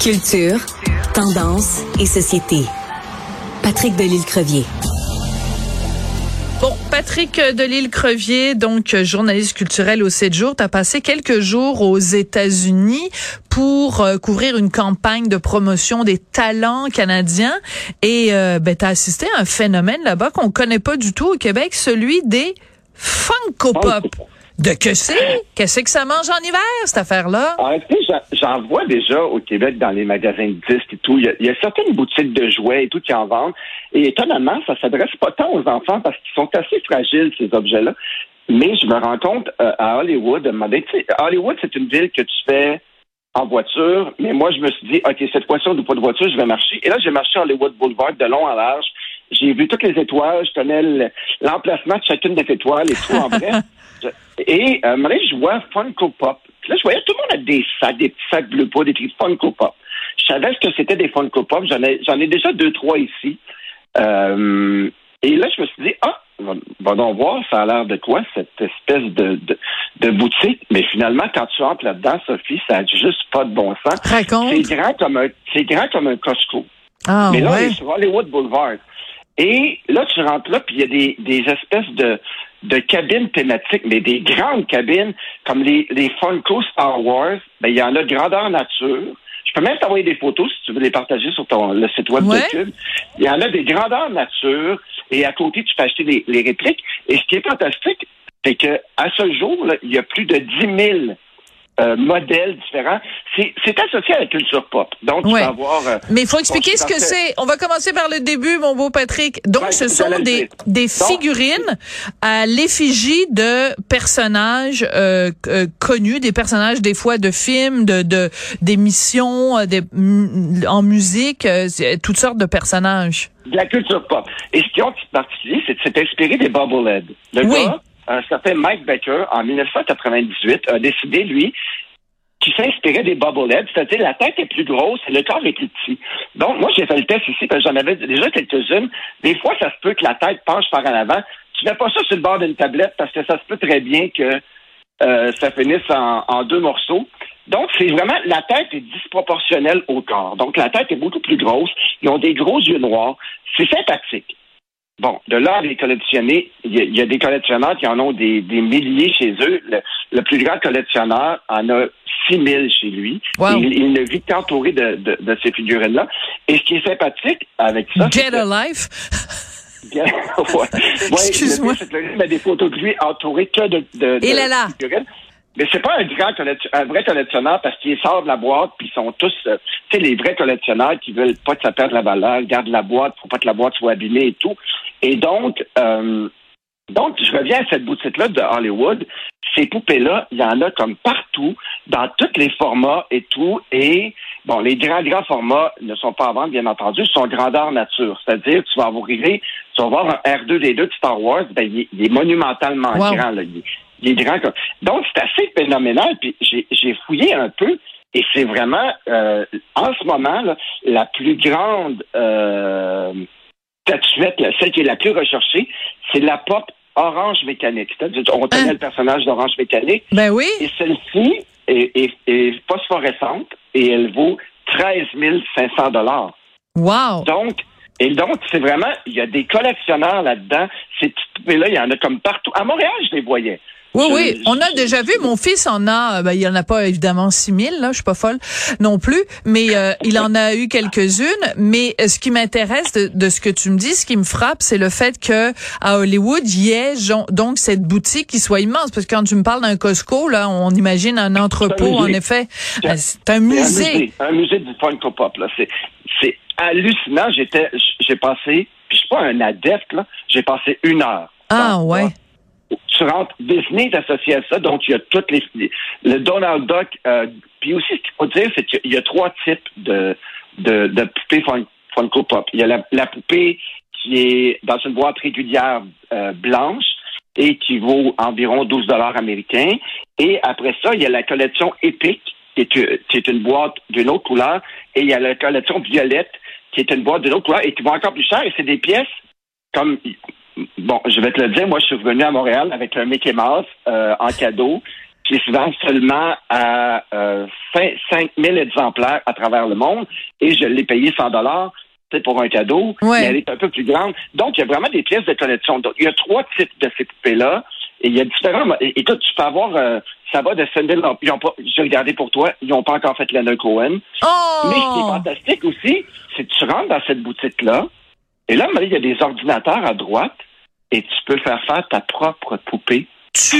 Culture, tendance et société. Patrick Delisle-Crevier. Bon, Patrick Delisle-Crevier, donc journaliste culturel au 7 jours, tu as passé quelques jours aux États-Unis pour euh, couvrir une campagne de promotion des talents canadiens et euh, ben, tu as assisté à un phénomène là-bas qu'on connaît pas du tout au Québec, celui des Funko Pop. De que c'est? Qu'est-ce que ça mange en hiver, cette affaire-là? En fait, j'en vois déjà au Québec dans les magasins de disques et tout. Il y, a, certaines boutiques de jouets et tout qui en vendent. Et étonnamment, ça s'adresse pas tant aux enfants parce qu'ils sont assez fragiles, ces objets-là. Mais je me rends compte euh, à Hollywood, Hollywood, c'est une ville que tu fais en voiture, mais moi, je me suis dit, OK, cette fois-ci, on n'a pas de voiture, je vais marcher. Et là, j'ai marché Hollywood Boulevard de long en large. J'ai vu toutes les étoiles, je connais l'emplacement de chacune des étoiles et tout en bref. Et euh, je vois Funko Pop. là, je voyais tout le monde a des sacs, des petits sacs bleus pas, des trucs Funko Pop. Je savais ce que c'était des Funko Pop. J'en ai, j'en ai déjà deux, trois ici. Euh, et là, je me suis dit, ah, va, donc voir, ça a l'air de quoi, cette espèce de, de, de, boutique. Mais finalement, quand tu entres là-dedans, Sophie, ça a juste pas de bon sens. C'est grand comme un, c'est grand comme un Costco. Ah, Mais là, ouais. on est sur Hollywood Boulevard. Et là, tu rentres là, puis il y a des, des espèces de, de cabines thématiques, mais des grandes cabines, comme les, les Funko Star Wars. Ben, il y en a de grandeur nature. Je peux même t'envoyer des photos si tu veux les partager sur ton le site web Ouais. de Cube. Il y en a des grandeurs nature. Et à côté, tu peux acheter les, les répliques. Et ce qui est fantastique, c'est que à ce jour, là, il y a plus de 10 000 euh, modèles différents. C'est associé à la culture pop. Donc, Ouais. tu vas avoir... euh, Mais il faut expliquer ce que c'est. On va commencer par le début, mon beau Patrick. Donc, Ouais, ce sont des, des Donc- figurines à l'effigie de personnages euh, euh, connus, des personnages des fois de films, de de- d'émissions, euh, des- m- en musique, euh, toutes sortes de personnages. de la culture pop. Et ce qui est particulier, c'est que c'est inspiré des Bubblehead. Le Oui. gars, un certain Mike Becker, en 1998, a décidé, lui, qui s'inspirait des Bubblehead, c'est-à-dire la tête est plus grosse et le corps est plus petit. Donc, moi, j'ai fait le test ici, parce que j'en avais déjà quelques-unes. Des fois, ça se peut que la tête penche par en avant. Tu mets pas ça sur le bord d'une tablette parce que ça se peut très bien que euh, ça finisse en, en deux morceaux. Donc, c'est vraiment, la tête est disproportionnelle au corps. Donc, la tête est beaucoup plus grosse. Ils ont des gros yeux noirs. C'est sympathique. Bon, de là les collectionner, il y, a, il y a des collectionneurs qui en ont des, des milliers chez eux. Le, le plus grand collectionneur en a 6000 chez lui. Wow. Il, il ne vit qu'entouré de, de, de ces figurines-là. Et ce qui est sympathique avec ça, Get a life? ouais. Excuse-moi. lui met des photos de lui entouré que de, de, là. figurines. Mais c'est pas un grand un vrai collectionneur parce qu'il sort de la boîte puis ils sont tous, euh, tu sais, les vrais collectionneurs qui veulent pas que ça perde la valeur, gardent la boîte pour pas que la boîte soit abîmée et tout. Et donc, euh, donc je reviens à cette boutique-là de Hollywood. Ces poupées-là, il y en a comme partout, dans tous les formats et tout. Et bon, les grands, grands formats ne sont pas à vendre, bien entendu, sont grandeur nature. C'est-à-dire, tu vas arriver, tu vas voir un R2D2 de Star Wars, ben, il, est, il est monumentalement Wow. grand. Là. Il, est- il est grand. Comme... Donc, c'est assez phénoménal. Puis j'ai j'ai fouillé un peu. Et c'est vraiment, euh, en ce moment, là, la plus grande euh, statuette, là, celle qui est la plus recherchée, c'est la pop orange mécanique. C'est-à-dire, on connaît Hein? le personnage d'orange mécanique. Ben oui. Et celle-ci est, est- est phosphorescente et elle vaut 13 500 dollars. Wow. Donc, et donc, c'est vraiment, il y a des collectionneurs là-dedans. Ces petites poupées-là, il y en a comme partout. À Montréal, je les voyais. Oui, Je- oui, on a déjà vu. Mon fils en a, euh, ben, il en a pas évidemment 6000, là, je suis pas folle non plus, mais euh, il en a eu quelques-unes. Mais euh, ce qui m'intéresse de, de ce que tu me dis, ce qui me frappe, c'est le fait que à Hollywood, il y ait donc cette boutique qui soit immense. Parce que quand tu me parles d'un Costco, là, on imagine un entrepôt, en musée. effet. C'est- Ben, C'est un C'est musée. Un musée du Funko Pop, là. C'est, c'est hallucinant. J'étais, j'ai passé, puis je suis pas un adepte, là. J'ai passé une heure. Ah, ouais. Tu rentres, Disney est associé à ça, donc il y a toutes les, les- le Donald Duck, euh, puis aussi, ce qu'il faut dire, c'est qu'il y a trois types de, de, de poupées Fun- Funko Pop. Il y a la, la poupée qui est dans une boîte régulière euh, blanche et qui vaut environ 12 dollars américains. Et après ça, il y a la collection épique, qui est, une- qui est une boîte d'une autre couleur, et il y a la collection violette, qui est une boîte d'une autre couleur et qui va encore plus cher. Et c'est des pièces comme bon, je vais te le dire, moi je suis revenu à Montréal avec un Mickey Mouse euh, en cadeau. qui se vend seulement à euh, 5 000 exemplaires à travers le monde et je l'ai payé 100 dollars pour un cadeau, Ouais. mais elle est un peu plus grande. Donc, il y a vraiment des pièces de collection. Donc, il y a trois types de ces poupées-là. Et il y a différents. Et, écoute, tu peux avoir. euh, ça va de Sandel. Ils ont pas. J'ai regardé pour toi. Ils n'ont pas encore fait Leonard Cohen. Oh! Mais ce qui est fantastique aussi, c'est que tu rentres dans cette boutique-là. Et là, il y a des ordinateurs à droite. Et tu peux faire faire ta propre poupée. tu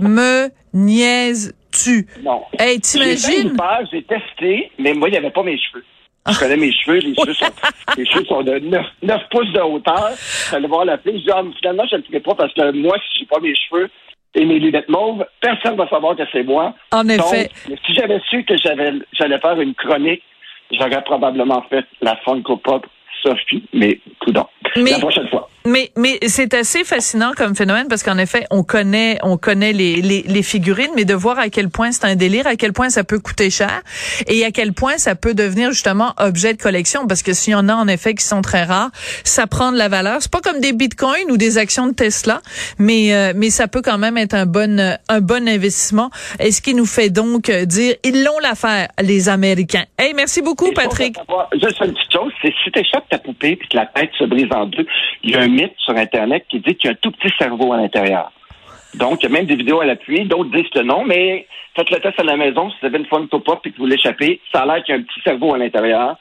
me niaises-tu? Non. Hey, t'imagines? j'ai testé, mais moi, il n'y avait pas mes cheveux. Je connais mes cheveux, les cheveux sont, les cheveux sont de 9, 9 pouces de hauteur. J'allais voir la fille, je dis, ah, mais finalement, je ne le ferai pas parce que moi, si j'ai pas mes cheveux et mes lunettes mauves, personne ne va savoir que c'est moi. En effet. Si j'avais su que j'avais, j'allais faire une chronique, j'aurais probablement fait la Funko Pop Sophie, mais tout donc. Mais- La prochaine fois. Mais mais c'est assez fascinant comme phénomène parce qu'en effet on connaît on connaît les, les les figurines mais de voir à quel point c'est un délire à quel point ça peut coûter cher et à quel point ça peut devenir justement objet de collection parce que s'il y en a en effet qui sont très rares ça prend de la valeur. C'est pas comme des bitcoins ou des actions de Tesla mais euh, mais ça peut quand même être un bon euh, un bon investissement. Et ce qui nous fait donc dire ils l'ont l'affaire les Américains. Hey merci beaucoup Patrick. Juste une petite chose, c'est si tu échappes ta poupée et que la tête se brise en deux, il y a un mythe sur Internet qui dit qu'il y a un tout petit cerveau à l'intérieur. Donc, il y a même des vidéos à l'appui, d'autres disent que non, mais faites le test à la maison, si vous avez une Funko Pop et que vous l'échappez, ça a l'air qu'il y a un petit cerveau à l'intérieur.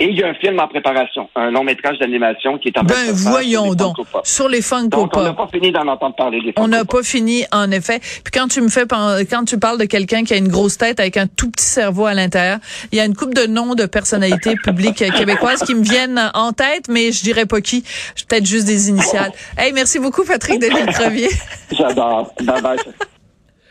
Et il y a un film en préparation, un long métrage d'animation qui est en train ben voyons sur les donc sur les Funko Donc, on n'a pas fini d'en entendre parler des On n'a pas fini, en effet. Puis quand tu me fais, quand tu parles de quelqu'un qui a une grosse tête avec un tout petit cerveau à l'intérieur, il y a une coupe de noms de personnalités publiques québécoises qui me viennent en tête, mais je dirais pas qui. Peut-être juste des initiales. Hey, merci beaucoup, Patrick Delisle-Crevier. J'adore. Bye bye.